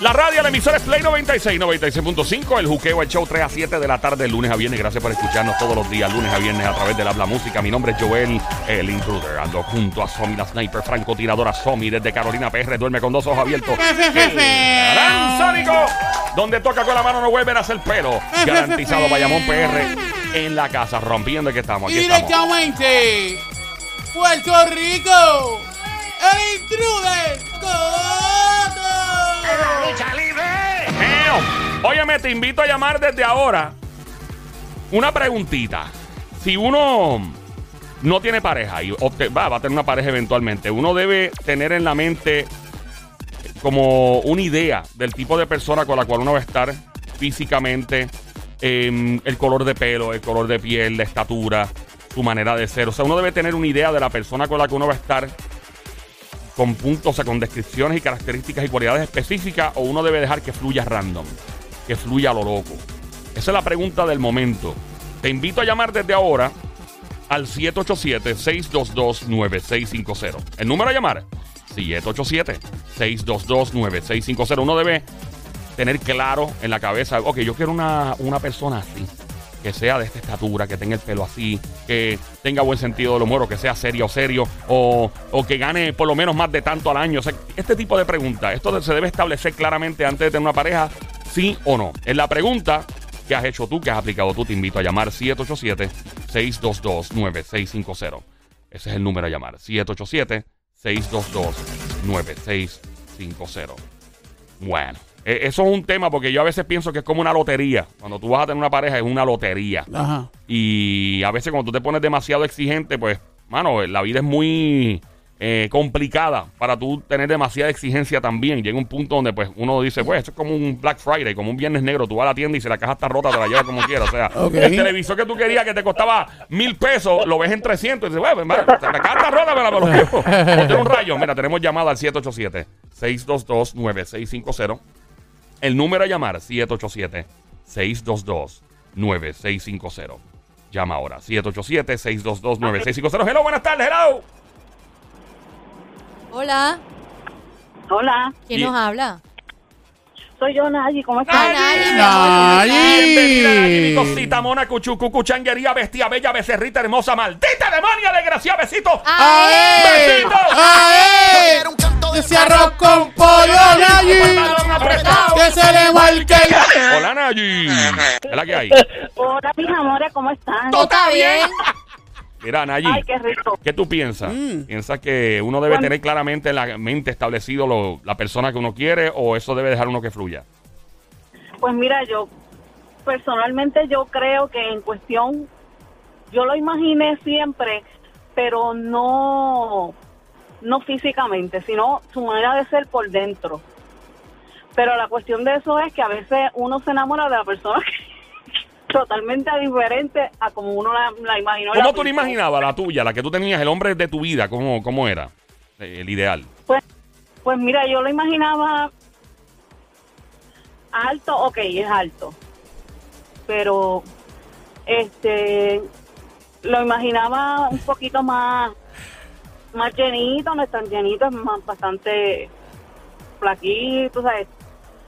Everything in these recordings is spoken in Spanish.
La radio, la emisora es Play 96, 96.5. El juqueo, el show 3 a 7 de la tarde, lunes a viernes. Gracias por escucharnos todos los días, lunes a viernes, a través del Habla Música. Mi nombre es Joel, el intruder. Ando junto a Somi, la sniper, francotiradora Somi, desde Carolina PR. Duerme con dos ojos abiertos. Gran donde toca con la mano no vuelven a hacer pelo. Garantizado Bayamón PR en la casa, rompiendo que estamos. Y Aquí estamos. directamente, Puerto Rico, el intruder. Coto. Eo. Óyeme, te invito a llamar desde ahora. Una preguntita. Si uno no tiene pareja y va a tener una pareja eventualmente, uno debe tener en la mente como una idea del tipo de persona con la cual uno va a estar físicamente, em, el color de pelo, el color de piel, la estatura, su manera de ser. O sea, uno debe tener una idea de la persona con la que uno va a estar con puntos, o sea, con descripciones y características y cualidades específicas, o uno debe dejar que fluya random, que fluya a lo loco. Esa es la pregunta del momento. Te invito a llamar desde ahora al 787-622-9650. El número a llamar, 787-622-9650. Uno debe tener claro en la cabeza, ok, yo quiero una, una persona así, que sea de esta estatura, que tenga el pelo así, que tenga buen sentido del humor, o que sea serio o serio, o, o que gane por lo menos más de tanto al año. O sea, este tipo de preguntas, esto se debe establecer claramente antes de tener una pareja, sí o no. En la pregunta que has hecho tú, que has aplicado tú, te invito a llamar 787-622-9650. Ese es el número a llamar, 787-622-9650. Bueno, eh, eso es un tema porque yo a veces pienso que es como una lotería. Cuando tú vas a tener una pareja es una lotería. Ajá. Y a veces cuando tú te pones demasiado exigente, pues, mano, la vida es muy eh, complicada para tú tener demasiada exigencia también. Llega un punto donde pues uno dice, pues, esto es como un Black Friday, como un viernes negro. Tú vas a la tienda y si la caja está rota, te la llevas como quieras. O sea, Ok. el televisor que tú querías que te costaba mil pesos, lo ves en 300 y dices, bueno, la caja está rota, me la me lo llevo. Ponte un rayo. Mira, tenemos llamada al 787-622-9650. El número a llamar, 787-622-9650. Llama ahora, 787-622-9650. Hello, buenas tardes, hello. Hola, Hola, ¿quién Y- nos habla? soy yo, Nayi. ¿Cómo estás? Ah, Nayi. Bienvenida, Nayi, mi cosita, mona, cuchu, cucu, changuería, bestia, bella, becerrita, hermosa, maldita demonia, desgracia, besito. ¡Ae! ¡Besitos! ¡Ae! Ese arroz con pollo, Nayi. Que se le marque el... Hola, Nayi. ¿Es la que hay? Hola, mis amores, ¿cómo están? ¿Todo está bien? Mira, Nayi. Ay, qué rico. ¿Qué tú piensas? Mm. ¿Piensas que uno debe Bueno. tener claramente en la mente establecido lo- la persona que uno quiere o eso debe dejar uno que fluya? Pues mira, yo personalmente yo creo que en cuestión, yo lo imaginé siempre, pero no, no físicamente, sino su manera de ser por dentro. Pero la cuestión de eso es que a veces uno se enamora de la persona que totalmente diferente a como uno la, la imaginó. ¿Cómo la tú la imaginabas, la tuya, la que tú tenías, el hombre de tu vida? ¿Cómo, cómo era eh, el ideal? Pues, pues mira, yo lo imaginaba alto, ok, es alto, pero este lo imaginaba un poquito más más llenito, no es tan llenito, es más bastante flaquito, ¿sabes?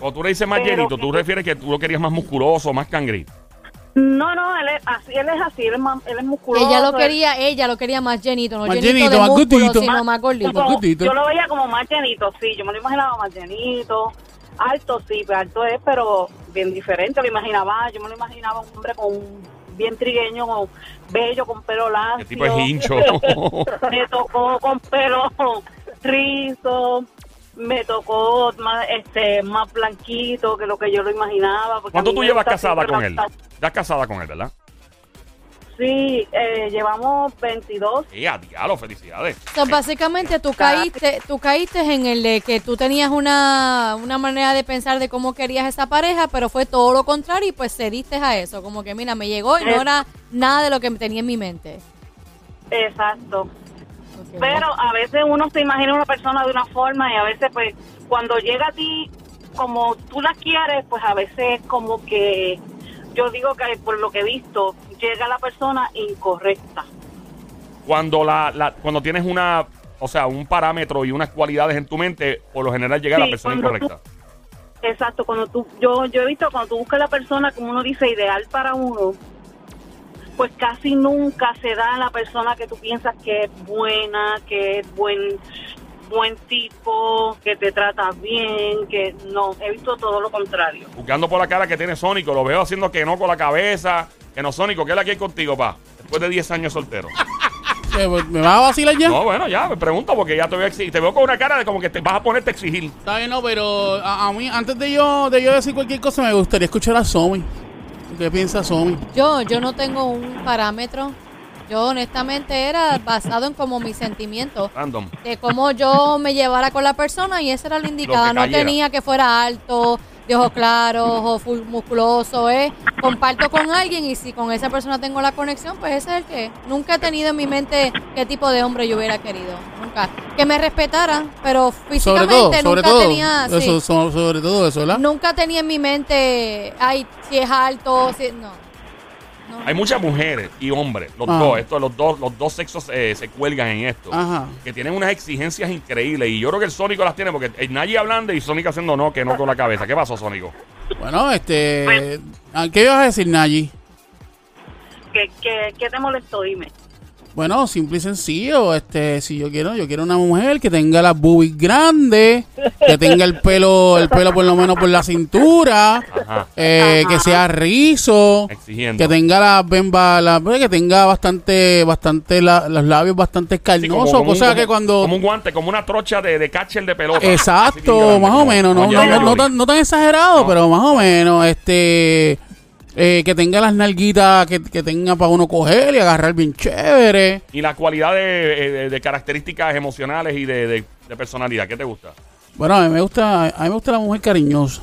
O tú le dices más Pero- llenito, tú refieres que tú lo querías más musculoso, más cangri. No, no, él es así, él es así, él es, más, él es musculoso. Ella lo él- quería, ella lo quería más llenito, no Más llenito, llenito, de más músculo, sino más gordito. como- yo lo veía como más llenito, sí, yo me lo imaginaba más llenito, alto sí, pero alto es, pero bien diferente, lo imaginaba, yo me lo imaginaba un hombre con bien trigueño, bello, con pelo lacio. El tipo es hincho. me tocó con pelo rizo, me tocó más, este, más blanquito que lo que yo lo imaginaba. ¿Cuánto tú llevas casada con él? Estás casada con él, ¿verdad? Sí, eh, llevamos 22. ¡Eh, a diablo! ¡Felicidades! So, básicamente tú caíste, tú caíste en el de que tú tenías una, una manera de pensar de cómo querías esa pareja, pero fue todo lo contrario y pues cediste a eso. Como que mira, me llegó y no Es- era nada de lo que tenía en mi mente. Exacto. Pero a veces uno se imagina una persona de una forma y a veces pues cuando llega a ti como tú la quieres, pues a veces como que yo digo que por lo que he visto llega la persona incorrecta. Cuando, la, la- cuando tienes una, o sea, un parámetro y unas cualidades en tu mente, por lo general llega la Sí, persona cuando incorrecta. exacto, cuando tú, yo, yo he visto cuando tú buscas la persona, como uno dice, ideal para uno, pues casi nunca se da la persona que tú piensas que es buena, que es buen buen tipo, que te trata bien, que no, he visto todo lo contrario. Buscando por la cara que tiene Sónico, lo veo haciendo que no con la cabeza. Que no, Sónico, ¿qué es la que hay contigo, pa? Después de 10 años soltero. ¿Me vas a vacilar ya? No, bueno, ya, me pregunto porque ya te voy a exigir. Te veo con una cara de como que te vas a ponerte a exigir. Está bien, no, pero a, a mí, antes de yo, de yo decir cualquier cosa, me gustaría escuchar a Somi. ¿Qué piensa Somi? Yo, yo no tengo un parámetro. Yo honestamente era basado en como mis sentimientos. Random. de cómo yo me llevara con la persona y esa era la indicada. No tenía que fuera alto, de ojos claros o full musculoso. ¿eh? Comparto con alguien y si con esa persona tengo la conexión, pues ese es el que. Nunca he tenido en mi mente qué tipo de hombre yo hubiera querido. Nunca. Que me respetara, pero Sobre físicamente todo, sobre nunca todo. tenía. sí, Eso, so- sobre todo eso, ¿verdad? nunca tenía en mi mente, ay, si es alto, si. No. No. Hay muchas mujeres y hombres, los Ah. dos, esto, los dos, los dos sexos eh, se cuelgan en esto. Ajá. Que tienen unas exigencias increíbles. Y yo creo que el Sónico las tiene porque el Nayi hablando y Sónico haciendo no, que no con la cabeza. ¿Qué pasó, Sónico? Bueno, este. ¿a ¿Qué ibas a decir, Nayi? ¿Qué, qué, qué te molestó? Dime. Bueno, simple y sencillo. Este, si yo quiero, yo quiero una mujer que tenga las boobies grandes, que tenga el pelo, el pelo por lo menos por la cintura, Ajá. eh, que sea rizo, Exigiendo. que tenga las bembas, la- pues, que tenga bastante, bastante la- los labios bastante Sí, como- carnosos, como un- cosa como- que cuando Como un guante, como una trocha de, de catcher de pelota. Exacto, grande, más o como- menos, no, como no, no, no tan, no tan exagerado, No. pero más o menos, este, eh, que tenga las nalguitas, que, que tenga para uno coger y agarrar bien chévere. Y la cualidad de, eh, de- de características emocionales y de, de- de personalidad, ¿qué te gusta? Bueno, a mí me gusta, a mí me gusta la mujer cariñosa,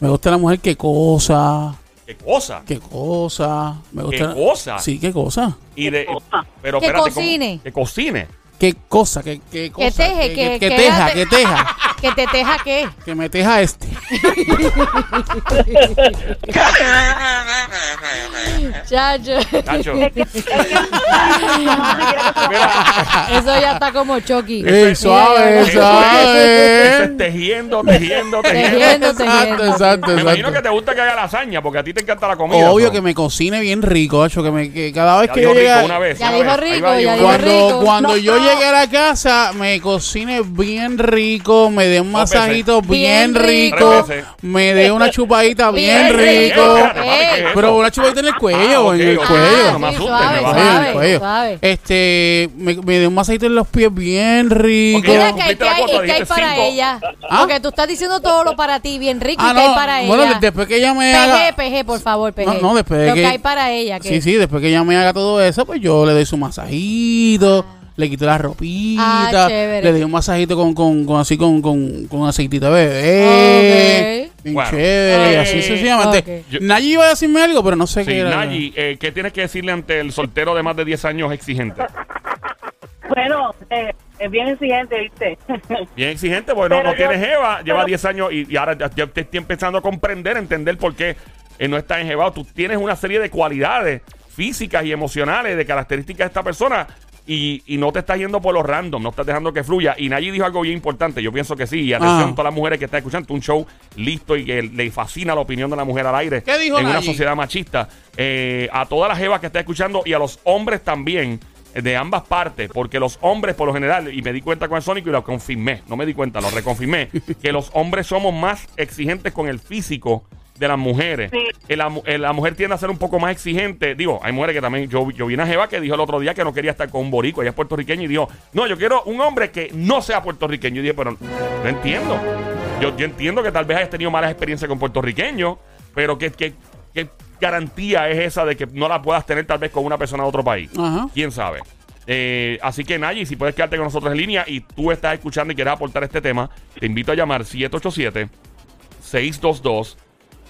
me gusta la mujer que cosa, ¿Qué cosa? que cosa, me ¿Qué gusta, cosa? sí, qué cosa, Y de, cosa? pero Que espérate, ¿cómo? cocine. Que cocine. Qué cosa, que, que cosa, teje, que, que- que que teja, que teja, Que te teja qué. que me teja este. Chacho. Nacho. Eso ya está como Chucky. Ey, suave, Mira, Eso suave. es tejiendo, tejiendo, tejiendo. Tejiendo, Exacto, tejiendo. exacto, Me imagino exacto. que te gusta que haga lasaña porque a ti te encanta la comida. Obvio ¿no? que me cocine bien rico, que, me, que cada vez Ya que yo llegue rico a- una vez. Ya una dijo vez. Ahí rico, va, ya dijo dijo cuando, rico. cuando No, yo no. llegue a la casa, me cocine bien rico, me dé un masajito bien, Bien rico, me dé una chupadita bien, Bien rico. Pero una chupadita en el cuello, Ah, en el cuello. No me Sí, suave, me Sí, baja. en el suave, cuello. suave. Este, me, me dé un masajito en los pies bien rico. Ok, Mira ya que hay, que que para cinco. ella. ¿Ah? Porque tú estás diciendo todo lo para ti, bien rico, Ah, y que hay para bueno, ella. después que ella me PG, haga... PG, por favor, PG. No, no, después de Lo que, que- hay para ella. Que Sí, sí, después que ella me haga todo eso, pues yo le doy su masajito, le quito la ropita, Ah, le doy un masajito con, con, con así con, con, con aceitito de bebé. Bien Bueno. chévere, y así Ok. sucesivamente. Ok. Yo- Nayi iba a decirme algo, pero no sé Sí, qué era. Nayi, eh, ¿qué tienes que decirle ante el soltero de más de 10 años exigente? Bueno, eh, es bien exigente, ¿viste? Bien exigente, porque no, Pero no yo- jeva, lleva pero- 10 años y, y ahora ya, ya te estoy empezando a comprender, entender por qué eh, no está enjebado. Tú tienes una serie de cualidades físicas y emocionales, de características de esta persona y, y no te estás yendo por los random, no estás dejando que fluya. Y Nayi dijo algo bien importante, yo pienso que sí. Y atención, Ah. todas las mujeres que están escuchando, un show listo y que le fascina la opinión de la mujer al aire. ¿Qué dijo En una sociedad machista. Eh, a todas las jevas que están escuchando y a los hombres también eh, de ambas partes, porque los hombres por lo general, y me di cuenta con el Sónico y lo confirmé, no me di cuenta, lo reconfirmé, que los hombres somos más exigentes con el físico de las mujeres. Sí. Eh, La, mu- la mujer tiende a ser un poco más exigente. Digo, hay mujeres que también. Yo, yo vi una jeva que dijo el otro día que no quería estar con un borico. Ella es puertorriqueña y dijo: No, yo quiero un hombre que no sea puertorriqueño. Y dije: Pero no entiendo. Yo, yo entiendo que tal vez hayas tenido malas experiencias con puertorriqueños, pero ¿qué, qué, qué garantía es esa de que no la puedas tener tal vez con una persona de otro país? Ajá. ¿Quién sabe? Eh, así que, Nayi, si puedes quedarte con nosotros en línea y tú estás escuchando y quieres aportar este tema, te invito a llamar 787 622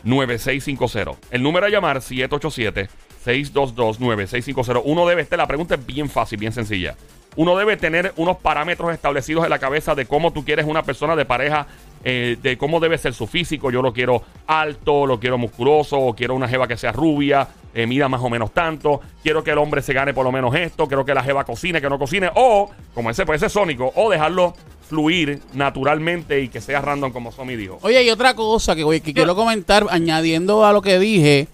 9650. El número a llamar 787-622-9650. Uno debe, esta la pregunta es bien fácil, bien sencilla. Uno debe tener unos parámetros establecidos en la cabeza de cómo tú quieres una persona de pareja, eh, de cómo debe ser su físico. Yo lo quiero alto, lo quiero musculoso, o quiero una jeva que sea rubia, eh, mida más o menos tanto. Quiero que el hombre se gane por lo menos esto. Quiero que la jeva cocine, que no cocine. O, como ese puede ser sónico, o dejarlo fluir naturalmente y que sea random como Somi dijo. Oye, y otra cosa que, oye, que quiero comentar, añadiendo a lo que dije,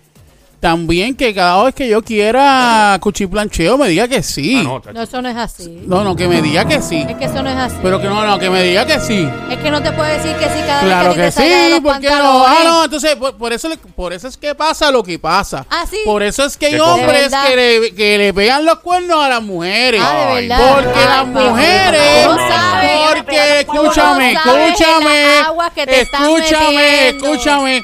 también que cada vez que yo quiera cuchiplancheo me diga que sí. Ah, no, no. No, eso no es así. no, que me diga que sí. Es que eso no es así. Pero que no, no, que me diga que sí. Es que no te puedo decir que sí cada Claro vez que, que ti te salga de sí, los ¿por qué no? Ah, no, entonces, por, por eso, le- por eso es que pasa lo que pasa. Ah, sí. Por eso es que hay hombres que le, que le pegan los cuernos a las mujeres. Ah, de Ay, verdad. Porque Ay, las mujeres, no porque no escúchame, escúchame, escúchame, escúchame.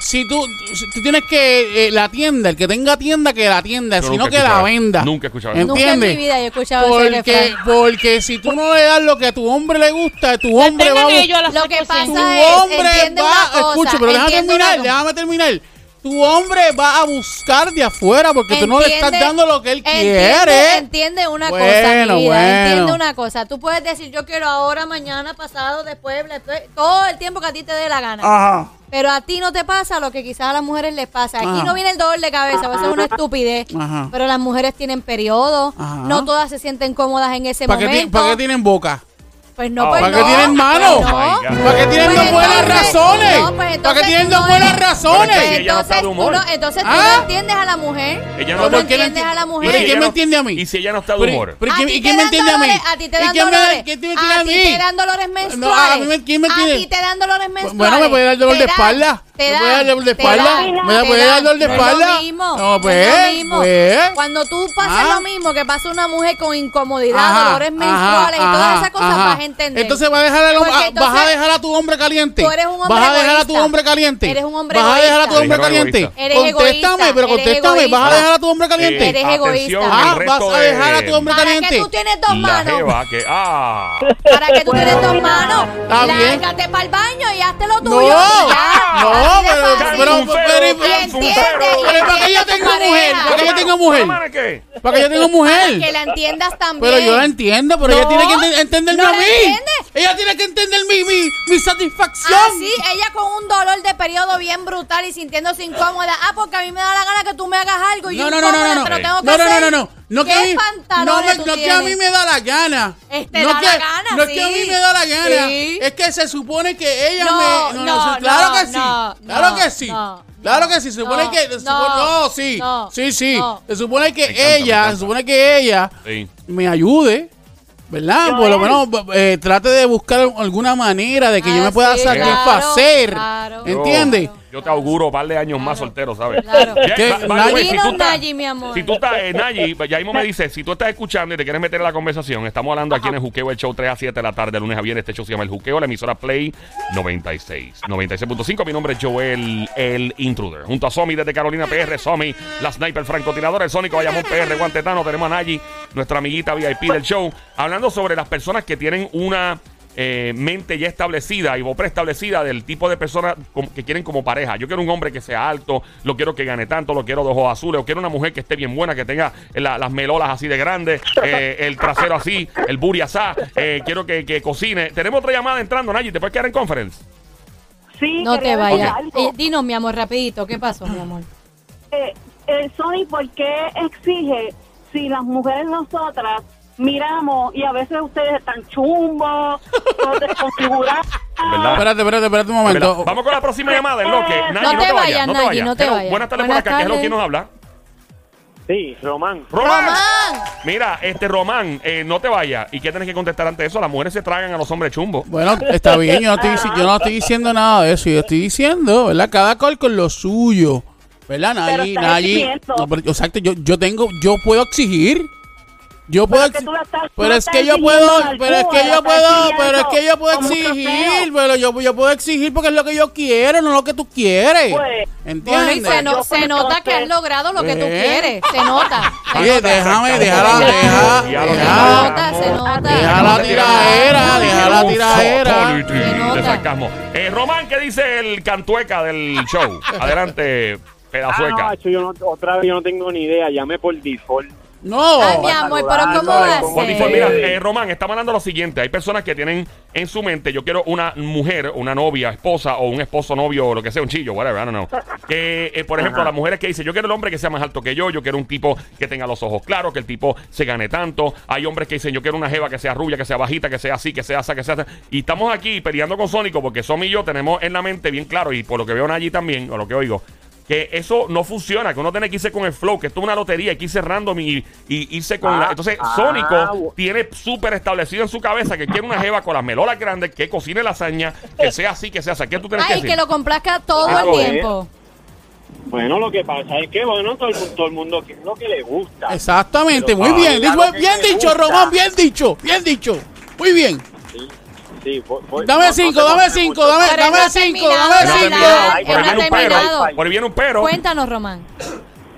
Si tú, si tú tienes que, eh, la tienda, el que tenga tienda, que la tienda, Yo si nunca no he que la escuchado- venda. nunca he escuchado eso. Nunca en mi ¿Entiendes? vida yo he escuchado ese Porque, refrán. porque si tú no le das lo que a tu hombre le gusta, tu hombre va a Tengan bus- ellos las Lo que soluciones. tu es, hombre entiende va, una cosa, escucha, pero déjame entiende terminar, una- déjame terminar. Tu hombre va a buscar de afuera porque tú no le estás Entiende- dando lo que él entiende- quiere. Entiende una Bueno, cosa, mi vida. bueno. Entiende una cosa. Tú puedes decir, yo quiero ahora, mañana, pasado, después, después, todo el tiempo que a ti te dé la gana. Ajá. Pero a ti no te pasa lo que quizás a las mujeres les pasa. Aquí Ajá. no viene el dolor de cabeza, a veces es una estupidez. Ajá. Pero las mujeres tienen periodo. Ajá. No todas se sienten cómodas en ese ¿Para qué, ti- momento. para qué tienen boca? Pues no, Ah, pues ¿para qué no. tienen mano? Pues Oh no. God. ¿Para qué tienen Pues dos buenas entonces- razones? no, pues ¿Para qué tienen tú dos buenas eres- razones? Pero es que ella no está de Entonces, tú no, entonces tú ¿Ah? no entiendes a la mujer. Ella tú no- no ¿por qué no entiendes enti- a la pero mujer. ¿y si quién ella me no- entiende a mí? Y si ella no está de humor. pero A ¿quién- ti ¿Y quién me entiende a mí? a ti te ¿Y dan dolores. quién me entiende a A ti mí? te dan dolores No, menstruales. a ti te dan dolores menstruales. Bueno, me puede dar dolor de espalda. Te Me dar dolor de espalda. Me dan. dolor de No espalda. No, no pues, es lo mismo. pues. Cuando tú pasas Ah. lo mismo que pasa una mujer con incomodidad, Ajá, dolores menstruales y todas esas cosas, vas a entender. Entonces vas a dejar, Porque a- vas a entonces dejar a tu hombre caliente. tú eres un hombre vas a dejar a tu hombre caliente. Eres un hombre Vas a dejar a tu egoísta. hombre caliente. Eres Contéstame, egoísta, pero contéstame. Vas a dejar a tu hombre caliente. Eres egoísta. Ah, vas a de- dejar a tu hombre ¿Para caliente. qué tú tienes dos manos? que. Ah. ¿Para que tú tienes dos manos? Lárgate para el baño y hazte lo No, tuyo. y ya. No, pero, pero, pero, para que yo tenga mujer, para que yo tenga mujer. ¿Para que yo tenga mujer. que la entiendas también. Pero yo la entiendo, pero ella No, tiene que ent- entenderme ¿no a mí. Ella tiene que entender mi, mi, mi satisfacción. Ah, sí, ella con un dolor de periodo bien brutal y sintiéndose incómoda. Ah, porque a mí me da la gana que tú me hagas algo y No, yo no, no, no, no. tengo que No, no, no, hacer. no, no. No que, ¿Qué a mí, no, no que a mí tienes? me da la gana. Este, no que, la gana, no es que a mí me da la gana. Sí. Es que se supone que ella No, me. no, claro no, que sí. no, claro que sí. no, claro que sí. Se supone no, que. se no, supone- no, sí. no, sí, sí. no. Se supone que encanta, ella, se supone que ella Sí. me ayude. ¿Verdad? Por lo menos eh, trate de buscar alguna manera de que yo me pueda sí, satisfacer. claro, claro. ¿Entiendes? Yo te auguro un par de años más soltero, ¿sabes? Claro. Ya, Dinos, si tú estás- Nayi, mi amor. Si tú estás, eh, Nayi, ya mismo me dice, si tú estás escuchando y te quieres meter en la conversación, estamos hablando aquí en el Juqueo, el show 3 a 7 de la tarde, de lunes a viernes. Este show se llama El Juqueo, la emisora Play 96. 96.5. Mi nombre es Joel, el intruder. Junto a Somi desde Carolina PR, Somi, la sniper francotiradora, el Sónico Bayamón PR, Guantetano. Tenemos a Nayi, nuestra amiguita VIP del show, hablando sobre las personas que tienen una eh, mente ya establecida y o preestablecida del tipo de personas que quieren como pareja. Yo quiero un hombre que sea alto, lo quiero que gane tanto, lo quiero de ojos azules, o quiero una mujer que esté bien buena, que tenga eh, la- las melolas así de grandes, eh, el trasero así, el booty asá, eh, quiero que, que cocine. Tenemos otra llamada entrando, Nayi, ¿te puedes quedar en conference? Sí, No te vayas. Eh, dinos, mi amor, rapidito. ¿Qué pasó, mi amor? Eh, el Sony, ¿por qué exige si las mujeres nosotras miramos y a veces ustedes están chumbos, todos desconfigurados? ¿Verdad? Espérate, espérate, espérate un momento. Vamos con la próxima llamada, en lo que. Nayi, No no, te vayas, no te vayas. no te vayas. Buenas tardes Buenas por acá. ¿Qué es lo tardes. que nos habla? Sí, Román. Román. Román. Mira, este Román, eh, no te vayas. ¿Y qué tienes que contestar ante eso? Las mujeres se tragan a los hombres chumbos. Bueno, está bien, yo no, estoy, dici- yo no estoy diciendo nada de eso. Yo estoy diciendo, ¿verdad? Cada cual con lo suyo. ¿Verdad? Pero Nayi, Nayi. No, pero, exacto, yo, yo tengo, yo puedo exigir. Yo puedo Pero es que exi- tú estás- pero es que yo puedo, pero es que yo puedo, pero es que yo puedo exigir, pero yo, yo puedo exigir porque es lo que yo quiero, no lo que tú quieres. Pues, Bueno, y ¿Entiendes? se, no- Yo, se pues, nota que has logrado lo que tú ¿Eh? quieres. Se nota. Oye, déjame, déjala, deja, deja, nota, se nota. deja la tiraera, deja la nota. de sarcasmo. Eh, Román, ¿qué dice el cantueca del show? Adelante, Ah, pedazueca. macho, yo no, otra vez yo no tengo ni idea. Llamé por default. No. Ay, mi amor, pero ¿cómo va a ser? mira, eh, Román, está mandando lo siguiente. Hay personas que tienen en su mente, yo quiero una mujer, una novia, esposa o un esposo, novio, o lo que sea, un chillo, whatever, I don't know. Que, eh, por ejemplo, las mujeres que dicen, yo quiero el hombre que sea más alto que yo, yo quiero un tipo que tenga los ojos claros, que el tipo se gane tanto. Hay hombres que dicen, yo quiero una jeva que sea rubia, que sea bajita, que sea así, que sea así, que sea así. Y estamos aquí peleando con Sónico porque Somi y yo tenemos en la mente bien claro, y por lo que veo allí también, o lo que oigo, que eso no funciona, que uno tiene que irse con el flow, que esto es una lotería, hay que irse random y, y irse con la... Ah, Entonces, ah, Sónico bu- tiene súper establecido en su cabeza que quiere una jeva con las melolas grandes, que cocine lasaña, que sea así, que sea así. ¿Qué tú tienes Ay, que que decir? lo complazca todo Ah, el bueno. tiempo. Bueno, lo que pasa es que, bueno, todo el, todo el mundo quiere lo que le gusta. Exactamente, Pero muy bien. que bien dicho. Román, bien dicho, bien dicho. Muy bien. Sí, sí, voy- voy- Dame no- no cinco, dame cinco, dame, dame cinco, dame cinco. Por viene un pero. terminado. Por ahí viene un pero. Cuéntanos, Román.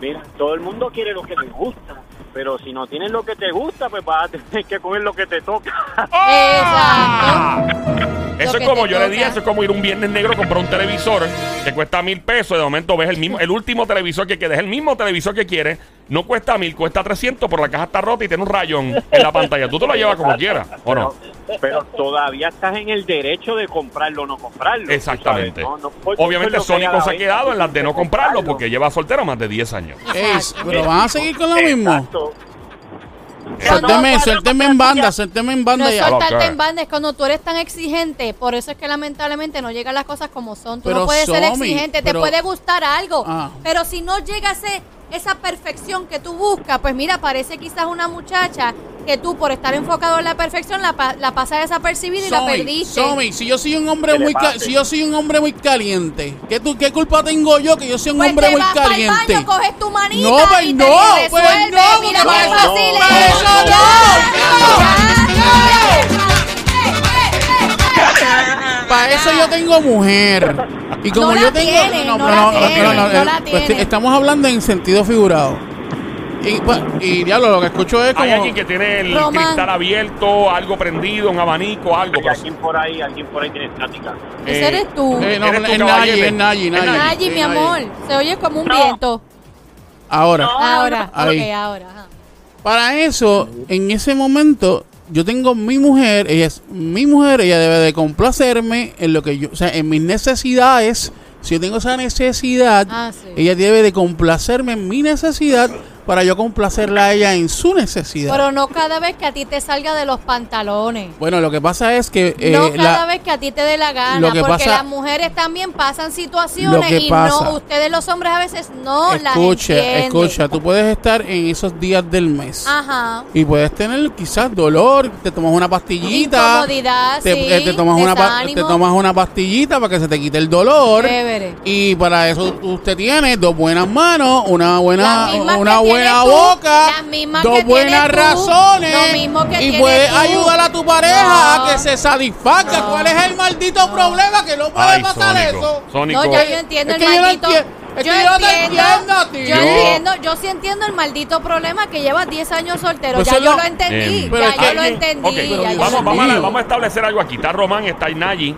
Mira, todo el mundo quiere lo que le gusta. Pero si no tienes lo que te gusta, pues vas a tener que coger lo que te toca. Exacto. Eso Lo es como yo le dije, eso es como ir un viernes negro a comprar un televisor que cuesta mil pesos. De momento ves el mismo, el último televisor que quieres, el mismo televisor que quieres, no cuesta mil, cuesta 300, pero la caja está rota y tiene un rayón en la pantalla. Tú te lo llevas como quieras, ¿o no? Pero todavía estás en el derecho de comprarlo o no comprarlo. Exactamente. no- no Obviamente que Sónico se ha quedado en las de no comprarlo comprarlo. porque lleva soltero más de 10 años. Pero van a seguir con lo mismo. Suélteme, No, suélteme en banda, suélteme en No banda es ya. Soltarte en banda, es cuando tú eres tan exigente. Por eso es que lamentablemente no llegan las cosas como son. Tú Pero, no puedes ser exigente, pero- te puede gustar algo. Ah. Pero si no llega a ese- esa perfección que tú buscas, pues mira, parece quizás una muchacha que tú por estar enfocado en la perfección la, pa- la pasas desapercibida y la perdiste. Somi, si yo soy un hombre ¿Qué le muy si yo soy un hombre muy caliente, ¿qué, tú, ¿qué culpa tengo yo que yo soy un Pues hombre te muy caliente? baño, coges tu manita No, pues y no, te pues no, Mira no, fácil no. Para eso yo tengo mujer. Y como No yo tengo. tiene, no la tiene, no la eh, pues, tiene. estamos hablando en sentido figurado. Y, pues, y diablo, lo que escucho es como. Hay alguien que tiene el cristal abierto, algo prendido, un abanico, algo. Y pero- alguien por ahí, alguien por ahí tiene estática. Ese eres tú. Eh, no, Eres es Nayi, es Nayi, mi amor, se oye como un No. viento. Ahora, Ahora, Ahí. ok, ahora. ajá. para eso, en ese momento, yo tengo mi mujer, ella es mi mujer, ella debe de complacerme en lo que yo, o sea, en mis necesidades. Si yo tengo esa necesidad, Ah, sí. ella debe de complacerme en mi necesidad para yo complacerla a ella en su necesidad. Pero no cada vez que a ti te salga de los pantalones. bueno, lo que pasa es que eh, no cada la- vez que a ti te dé la gana, lo que porque pasa- las mujeres también pasan situaciones y pasa- no ustedes los hombres a veces no las escucha, entienden. escucha, tú puedes estar en esos días del mes Ajá. y puedes tener quizás dolor, te tomas una pastillita, Incomodidad, te, sí, eh, te tomas una te tomas una pastillita para que se te quite el dolor. Chévere. Y para eso usted tiene dos buenas manos, una buena, Las una buena tú, boca, las mismas dos que buenas tú, razones lo mismo que y puedes tú. ayudar a tu pareja No. a que se satisfaga. No. ¿Cuál es el maldito problema que no puede Ay, pasar Sónico. eso? Sónico. No, ya yo entiendo Es el que yo no maldito. enti- es que yo no te entiendo a ti. Yo Yo- entiendo, yo sí entiendo el maldito problema que llevas 10 años soltero. Pues ya yo no- lo entendí. Eh, ya yo lo entendí. Ya yo vamos, vamos, a, vamos a establecer algo aquí. Está Román, está Nayi.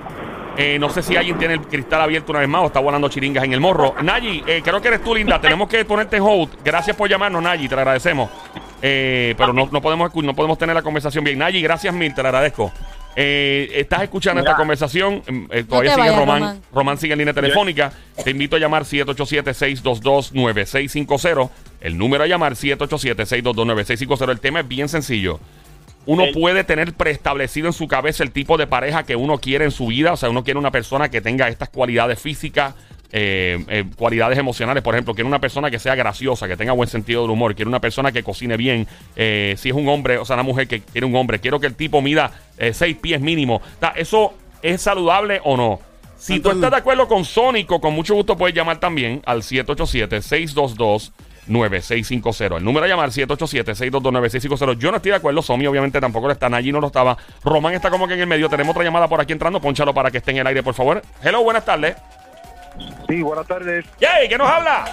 Eh, no sé si alguien tiene el cristal abierto una vez más o está volando chiringas en el morro. Nayi, eh, creo que eres tú, linda. Tenemos que ponerte en hold. Gracias por llamarnos, Nayi. Te lo agradecemos. Eh, pero no, no, podemos, no podemos tener la conversación bien. Nayi, gracias mil. Te lo agradezco. Eh, estás escuchando Mira. esta conversación. mm, eh, todavía sigue vayas, Román. Román. Román sigue en línea telefónica. Te invito a llamar 787-622-9650. El número a llamar 787-622-9650. El tema es bien sencillo. Uno puede tener preestablecido en su cabeza el tipo de pareja que uno quiere en su vida. O sea, uno quiere una persona que tenga estas cualidades físicas, eh, eh, cualidades emocionales. Por ejemplo, quiere una persona que sea graciosa, que tenga buen sentido del humor. Quiere una persona que cocine bien. Eh, si es un hombre, o sea, una mujer que quiere un hombre. Quiero que el tipo mida eh, seis pies mínimo. O sea, ¿Eso es saludable o no? Si tú estás de acuerdo con Sónico, con mucho gusto puedes llamar también al 787-622-9650. El número a llamar 787-622-9650. Yo no estoy de acuerdo, Somi obviamente tampoco lo está, allí no lo estaba. Román está como que en el medio. Tenemos otra llamada por aquí entrando. Pónchalo para que esté en el aire, por favor. Hello, buenas tardes. Sí, buenas tardes. Yay, ¿qué nos habla?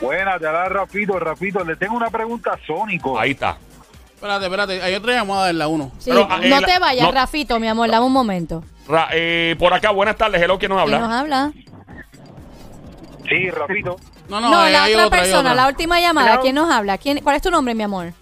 Buenas, te habla Rafito. Rafito, le tengo una pregunta a Sónico. Ahí está. Espérate, espérate, hay otra llamada en la 1. Sí, Pero, ah, eh, no la- te vayas, no- Rafito, mi amor, dame un momento. Ra- eh, por acá, buenas tardes. Hello, ¿quién nos ¿Quién habla? nos habla? Sí, Rafito. No, no, No, hay- la hay otra otra, hay persona, otra. la última llamada. Hello. ¿Quién nos habla? ¿Quién, ¿Cuál es tu nombre, mi amor?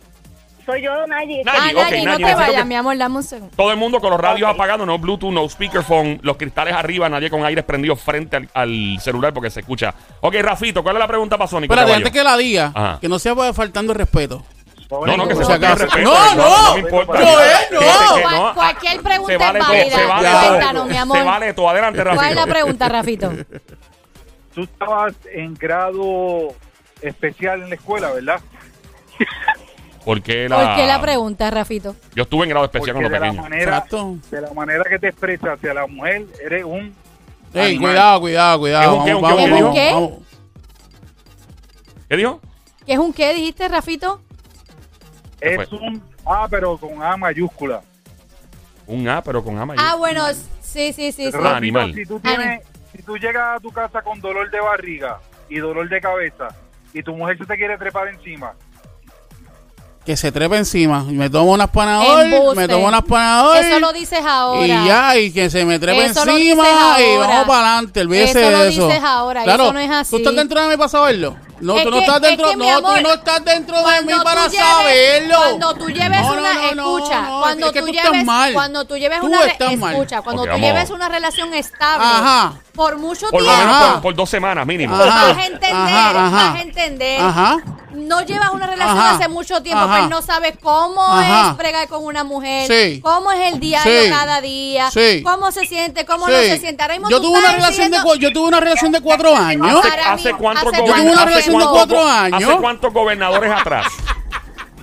Soy yo, Nayi. Nayi, ah, ok, Nayi, no Nayi, te necesito vayas, que- mi amor, dame un segundo. Todo el mundo con los radios apagados, no Bluetooth, no speakerphone, los cristales arriba, nadie con aire prendido frente al, al celular porque se escucha. Ok, Rafito, ¿cuál es la pregunta para Sónico? Espérate, antes que la diga, Ajá. que no sea faltando el respeto. No, no, que se Por si acaso. respeto. No, no. me importa. No, eh, Cual- cualquier pregunta se vale es todo, válida. se vale Ya. todo. Cuéntanos, mi amor. Se vale todo. Adelante, Rafito. ¿Cuál es la pregunta, Rafito? Tú estabas en grado especial en la escuela, ¿verdad? ¿Por qué la, ¿Por qué la pregunta, Rafito? Yo estuve en grado especial Porque cuando de la manera, Exacto. de la manera que te expresas hacia la mujer, eres un Ey, cuidado, cuidado, cuidado. ¿Es un qué, Vamos, un qué? vamos. ¿Qué dijo? ¿Qué es un qué, dijiste, Rafito? Es un A, pero con A mayúscula. Un A, pero con A mayor. Ah, bueno, sí, sí, sí. sí. Animal. Si tú, tienes, si tú llegas a tu casa con dolor de barriga y dolor de cabeza y tu mujer se te quiere trepar encima, Que se trepe encima. Y me tomo unas me tomo unas panador. Eso lo dices ahora. Y ya, y que se me trepe Eso lo encima y vamos para adelante. Olvídese Eso lo de eso. dices ahora, claro, eso no es así. ¿Tú estás dentro de mí para saberlo? No, Es tú no que- estás es dentro, no, amor, tú no estás dentro de mí Cuando para tú lleves- saberlo. Cuando tú lleves una escucha, no, cuando tú, lleves, cuando tú lleves una escucha, cuando tú lleves una relación estable Ajá. por mucho Por lo tiempo, menos por, por dos semanas mínimo. Ajá. vas a entender, Ajá, ajá. vas a entender. Ajá. No llevas una relación Ajá. hace mucho tiempo, Ajá. pues no sabes cómo Ajá. es bregar con una mujer, Sí. cómo es el diario Sí. cada día, Sí. cómo se siente, cómo no se siente. Ahora mismo Yo tuve una relación de exigiendo- cu- yo tuve una relación de cuatro años. ¿Hace, hace Yo tuve una hace cuatro go- años. ¿Hace cuántos gobernadores atrás?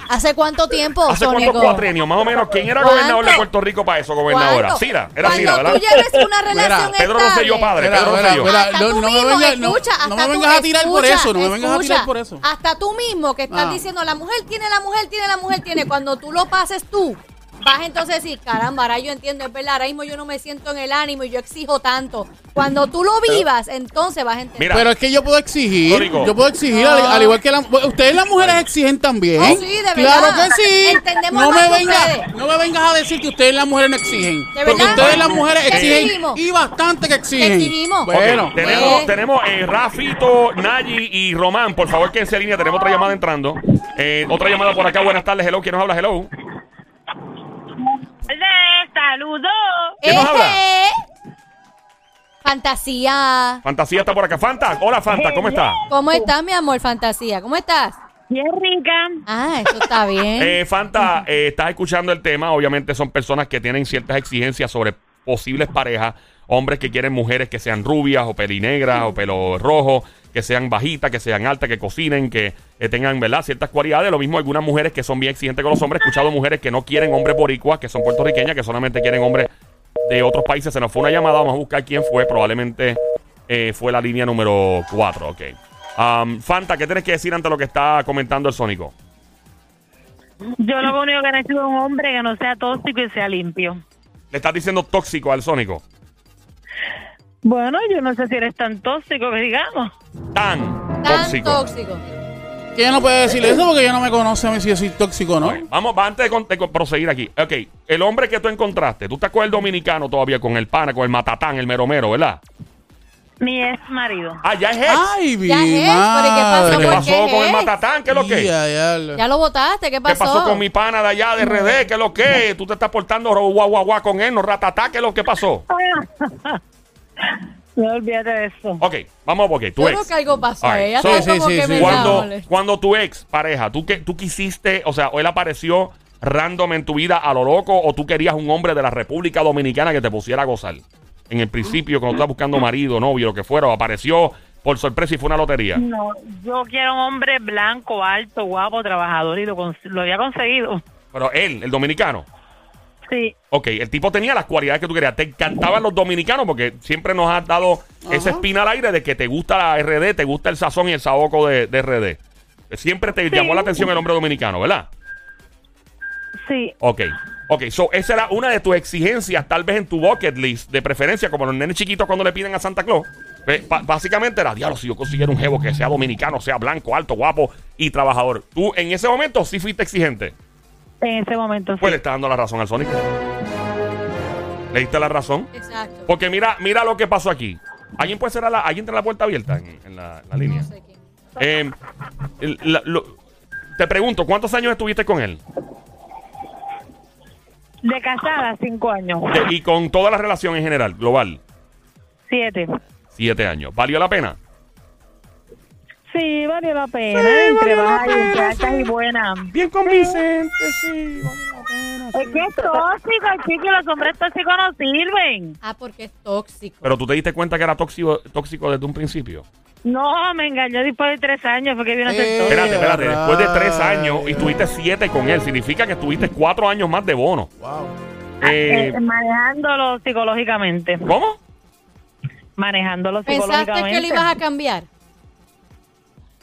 ¿Hace cuánto tiempo, ¿Hace cuántos cuatrenios? Más o menos. ¿Quién era ¿Cuánto? gobernador de Puerto Rico para eso, gobernadora? ¿Cuánto? Sira. Era Cuando Sira, ¿verdad? tú lleves una relación Pedro estable. Rosselló padre. Mira, Pedro mira, Rosselló. mira. No- no me mismo, vengas- no- escucha, no hasta me vengas a tirar por eso, no me vengas a tirar por eso. Hasta tú mismo que estás Ah. diciendo, la mujer tiene, la mujer tiene, la mujer tiene. Cuando tú lo pases tú, vas entonces a decir, caramba, ahora yo entiendo, es verdad, ahora mismo yo no me siento en el ánimo y yo exijo tanto. Cuando tú lo vivas, entonces vas a entender. Mira. Pero es que yo puedo exigir, yo puedo exigir, al, al igual que la, ustedes las mujeres exigen también. Oh, sí, de claro verdad. que sí. Entendemos no me que vengas, ustedes. no me vengas a decir que ustedes las mujeres no exigen, ¿De porque verdad? ustedes las mujeres ¿Qué exigen exigimos? y bastante que exigen. ¿Qué exigimos? Bueno, tenemos, Eh. tenemos eh, Rafito, Nayi y Román. Por favor, quédense en línea. Tenemos otra llamada entrando. Eh, otra llamada por acá. Buenas tardes. Hello. ¿Quién nos habla? Hello. Saludos. ¿Quién nos habla? ¡Eh! Fantasía. Fantasía está por acá. Fanta. Hola, Fanta. ¿Cómo está? ¿Cómo estás, mi amor, Fantasía? ¿Cómo estás? Bien rica. Ah, eso está bien. Eh, Fanta, eh, estás escuchando el tema. Obviamente son personas que tienen ciertas exigencias sobre posibles parejas. Hombres que quieren mujeres que sean rubias o pelinegras o pelo rojo, que sean bajitas, que sean altas, que cocinen, que eh, tengan, ¿verdad? Ciertas cualidades. Lo mismo algunas mujeres que son bien exigentes con los hombres. He escuchado mujeres que no quieren hombres boricuas, que son puertorriqueñas, que solamente quieren hombres de otros países. Se nos fue una llamada. Vamos a buscar quién fue. Probablemente eh, fue la línea número 4. Ok. Um, Fanta, ¿qué tienes que decir ante lo que está comentando el Sónico? Yo lo único que necesito es un hombre que no sea tóxico y sea limpio. Le estás diciendo tóxico al Sónico. Bueno, yo no sé si eres tan tóxico que digamos. Tan, Tan tóxico. tóxico. que ella no puede decir eso porque ella no me conoce a mí si yo soy tóxico o no. Vamos, va, antes de, con- de con- proseguir aquí. Ok, el hombre que tú encontraste, tú estás con el dominicano todavía, con el pana, con el matatán, el meromero, ¿verdad? Mi ex marido. Ah, ya es ex. Ay, mi Ya es, pero ¿y qué pasó? ¿Qué madre. ¿Por pasó con el matatán? ¿Qué es lo que? Ya, ya lo- Ya lo votaste, ¿qué ¿Qué pasó? pasó con mi pana de allá de RD? ¿Qué es lo que? Tú te estás portando guau guau guau con él, no ratatá, ¿qué es lo que pasó? No olvídate de eso. Ok, vamos porque tu Yo ex. creo que algo pasó. Right, Ella so- Sí, como sí, que sí, me. Cuando, cuando tu ex pareja, tú, que, tú quisiste, o sea, o él apareció random en tu vida a lo loco, o tú querías un hombre de la República Dominicana que te pusiera a gozar. En el principio, cuando estabas buscando marido, novio, lo que fuera, o apareció por sorpresa y fue una lotería. No, yo quiero un hombre blanco, alto, guapo, trabajador y lo, cons- lo había conseguido. Pero él, el dominicano. Sí, Ok, el tipo tenía las cualidades que tú querías. Te encantaban los dominicanos porque siempre nos has dado esa espina al aire de que te gusta la RD, te gusta el sazón y el saboco de, de RD. Siempre te llamó la atención el hombre dominicano, ¿verdad? Sí. Ok. Ok, so esa era una de tus exigencias, tal vez en tu bucket list, de preferencia, como los nenes chiquitos cuando le piden a Santa Claus. Básicamente era, diablo, si yo consiguiera un jevo que sea dominicano, sea blanco, alto, guapo y trabajador. Tú en ese momento sí fuiste exigente. En ese momento sí. Pues le está dando la razón al Sonic. ¿Le diste la razón? Exacto. Porque mira, mira lo que pasó aquí. ¿Alguien puede cerrar la, ¿alguien tiene la puerta abierta en, en la, la línea? No sé quién. Eh, la- lo- te pregunto, ¿cuántos años estuviste con él? De casada, cinco años. De- y con toda la relación en general, global, Siete. siete años. ¿Valió la pena? Sí, valió la pena. Entre bajas y buenas. Bien convincente, sí, valió la pena. Es que es tóxico, chicos. Los hombres tóxicos no sirven. Ah, porque es tóxico. Pero tú te diste cuenta que era tóxico, tóxico desde un principio. No, me engañó después de tres años porque vino a ser tóxico. Espérate, espérate. Después de tres años y estuviste siete con él, significa que estuviste cuatro años más de bono. Wow. Eh, Eh, manejándolo psicológicamente. ¿Cómo? Manejándolo ¿Pensaste psicológicamente. que lo ibas a cambiar?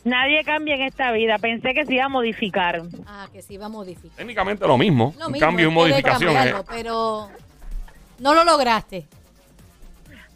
Nadie cambia en esta vida. Pensé que se iba a modificar. Ah, que se iba a modificar. Técnicamente lo mismo. Lo un mismo, cambio y modificación. eh. Pero no lo lograste.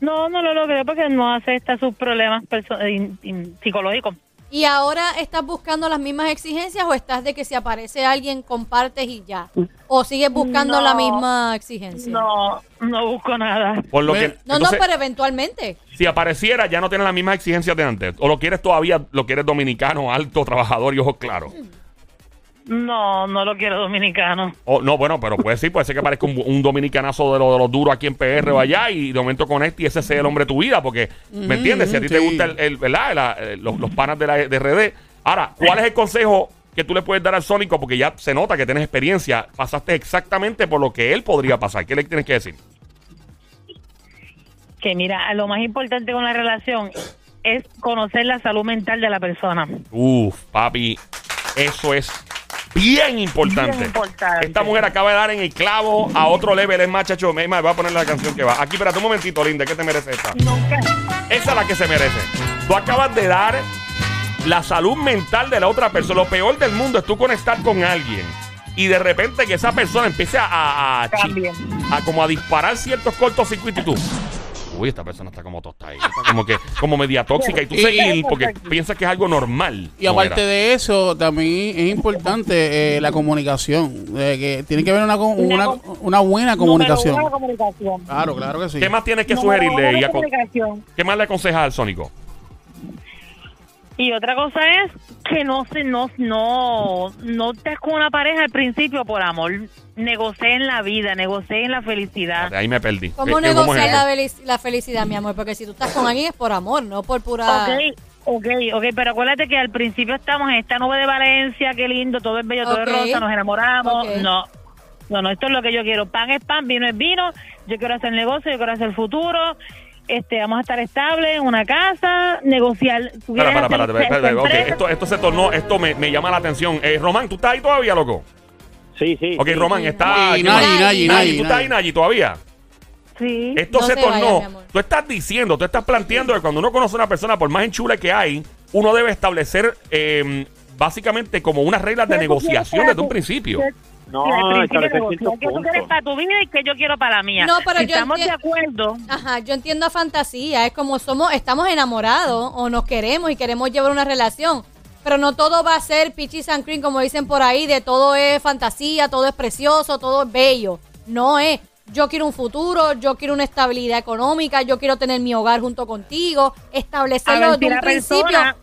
No, no lo logré porque no acepta sus problemas perso- in- in- psicológicos. ¿Y ahora estás buscando las mismas exigencias o estás de que si aparece alguien compartes y ya? ¿O sigues buscando No. la misma exigencia? No, no busco nada. Por lo que, No, entonces, no, pero eventualmente. si apareciera, ya no tienes las mismas exigencias de antes. O lo quieres todavía, lo quieres dominicano, alto, trabajador y ojos claros. No, no lo quiero dominicano. O, no, bueno, pero puede ser, puede ser que parezca un, un dominicanazo de los de los duros aquí en PR o allá y de momento con este y ese sea el hombre de tu vida, porque, ¿me entiendes? Si a ti te gusta el, el- ¿verdad? La- eh, los, los panas de la de RD. Ahora, ¿cuál es el consejo que tú le puedes dar al Sónico? Porque ya se nota que tienes experiencia. Pasaste exactamente por lo que él podría pasar. ¿Qué le tienes que decir? Que mira, lo más importante con la relación es conocer la salud mental de la persona. Uf, papi, eso es bien importante. Bien importante. Esta mujer acaba de dar en el clavo a otro level. Es más, chacho, me, voy a poner la canción que va. Aquí, espérate un momentito, Linda, ¿qué te merece esta? Nunca. Esa es la que se merece. Tú acabas de dar la salud mental de la otra persona. Lo peor del mundo es tú conectar con alguien y de repente que esa persona empiece a, a, a como a disparar ciertos cortocircuitos y tú. Uy, esta persona está como tostadita, como que como media tóxica y tú seguir porque piensas que es algo normal. Y aparte de eso, también es importante eh, la comunicación. eh, que tiene que haber una, una, una buena comunicación. Uno, comunicación. Claro, claro que sí. ¿Qué más tienes que Número sugerirle? y. ¿Qué más le aconsejas al Sónico? Y otra cosa es que no se no no no estés con una pareja al principio por amor. Negocien la vida, negocien la felicidad. Ahí me perdí. ¿Cómo ¿Qué- qué- cómo es negociar la, felic- la felicidad, mi amor? Porque si tú estás con alguien es por amor, no por pura... Ok, ok, ok, pero acuérdate que al principio estamos en esta nube de Valencia, qué lindo, todo es bello, todo es rosa, nos enamoramos. No, no, no, esto es lo que yo quiero. Pan es pan, vino es vino. Yo quiero hacer negocio, yo quiero hacer futuro. Este, vamos a estar estables en una casa, negociar. ¿Tú Espera, quieres espera, hacer espera, espera, espera, ok, empresa? esto, esto se tornó, esto me, me llama la atención. Eh, Román, ¿tú estás ahí todavía, loco? Sí, sí. Ok, sí. Román, está. Y. Nayi, Nayi, Nayi, ¿tú estás ahí, Nayi. Todavía? Sí. Esto No se tornó. mi amor. tú estás diciendo, tú estás planteando que cuando uno conoce a una persona, por más enchule que hay, uno debe establecer eh, básicamente como unas reglas de ¿Qué tú quieres negociación desde un principio. qué- No, sí, al principio establecer negociar. ciertos ¿Qué tú quieres puntos. para tu vida y qué yo quiero para la mía? No, pero si yo estamos de acuerdo. Ajá, yo entiendo a fantasía, es como somos, estamos enamorados o nos queremos y queremos llevar una relación, pero no todo va a ser pichis and cream como dicen por ahí, de todo es fantasía, todo es precioso, todo es bello. No es. Yo quiero un futuro, yo quiero una estabilidad económica, yo quiero tener mi hogar junto contigo, establecerlo ver si desde un principio. persona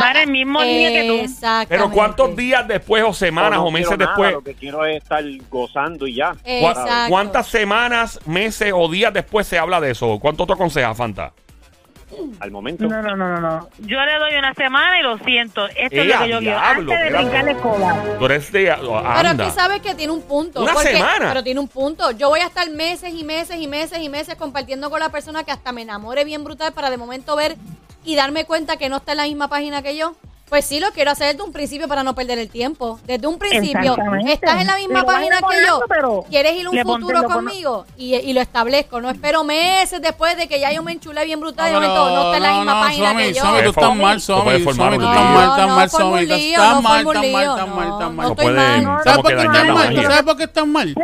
va en el mismo día que tú. Pero ¿cuántos días después o semanas no o meses nada, después? Lo que quiero es estar gozando y ya. ¿Cu- Exacto. ¿Cuántas semanas, meses o días después se habla de eso? ¿Cuánto te aconsejas, Fanta? Al momento. No, no, no, no, no. Yo le doy una semana y lo siento. Esto ¡Eh, es lo que yo quiero. diablo! Antes de Espérate. brincar la escoba. Tú eres de... Pero que sabes que tiene un punto. Una porque- semana. Pero tiene un punto. Yo voy a estar meses y meses y meses y meses compartiendo con la persona que hasta me enamore bien brutal para de momento ver y darme cuenta que no está en la misma página que yo. Pues sí, lo quiero hacer desde un principio para no perder el tiempo. Desde un principio, estás en la misma página que yo, pero quieres ir a un futuro conmigo y, y lo establezco. No espero meses después de que ya yo me enchulé bien brutal y de No, momento no está en la no, misma no, página que yo. Somi, tú estás mal, Somi, tú estás mal, estás No, mal, no Somi, estás no mal, estás mal, estás mal, no, estás no mal. estoy puede- mal. ¿Sabes por qué estás mal? ¿Tú magia. sabes por qué estás mal?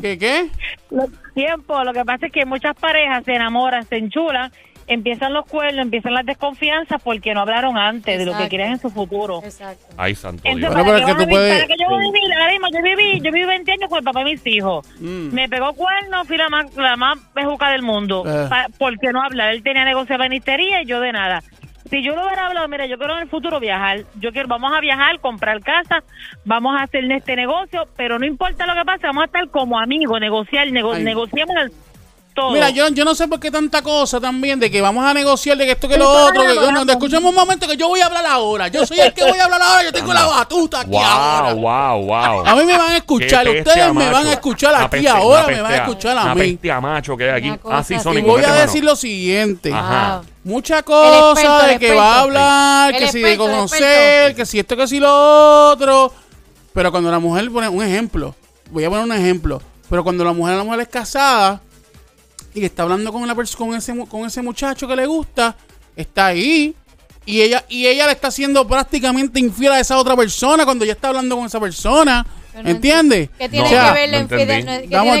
¿Qué qué? Tiempo. Lo que pasa es que muchas parejas se enamoran, se enchulan, empiezan los cuernos, empiezan las desconfianzas porque no hablaron antes de lo que quieren en su futuro. Exacto. Ay, santo Entonces, Dios. Bueno, ¿para pero qué es que tú vivir? puedes- ¿Para qué yo voy a vivir? Ahora mismo, yo viví, yo viví 20 años con el papá de mis hijos. Mm. Me pegó cuerno, fui la más, la más bejuca del mundo. Eh. Pa- porque no hablar. Él tenía negocio de banistería y yo de nada. Si yo lo hubiera hablado, mira, yo quiero en el futuro viajar. Yo quiero, vamos a viajar, comprar casa, vamos a hacer este negocio, pero no importa lo que pase, vamos a estar como amigos, negociar, nego- Ay. negociamos el- todo. Mira, yo, yo no sé por qué tanta cosa también de que vamos a negociar de que esto que lo otro. Que, vamos. escuchemos un momento que yo voy a hablar ahora. Yo soy el que voy a hablar ahora. Yo tengo la batuta aquí Wow, ahora. wow, wow. A mí me van a escuchar. Qué Ustedes me van a escuchar aquí peste- ahora. Me van a escuchar a mí. a macho que hay aquí. Cosa Ah, así. Sonic, Y voy a mano. decir lo siguiente. Ajá. Cosas experto, de que va a hablar, El que si de conocer, que si esto, que si lo otro. Pero cuando la mujer pone un ejemplo, voy a poner un ejemplo. Pero cuando la mujer, la mujer es casada y está hablando con persona, con ese, con ese muchacho que le gusta, está ahí. Y ella, y ella le está haciendo prácticamente infiel a esa otra persona cuando ya está hablando con esa persona. No ¿Entiendes? ¿Qué tiene O sea, que ver la no infidelidad? ¿Qué Dame, dame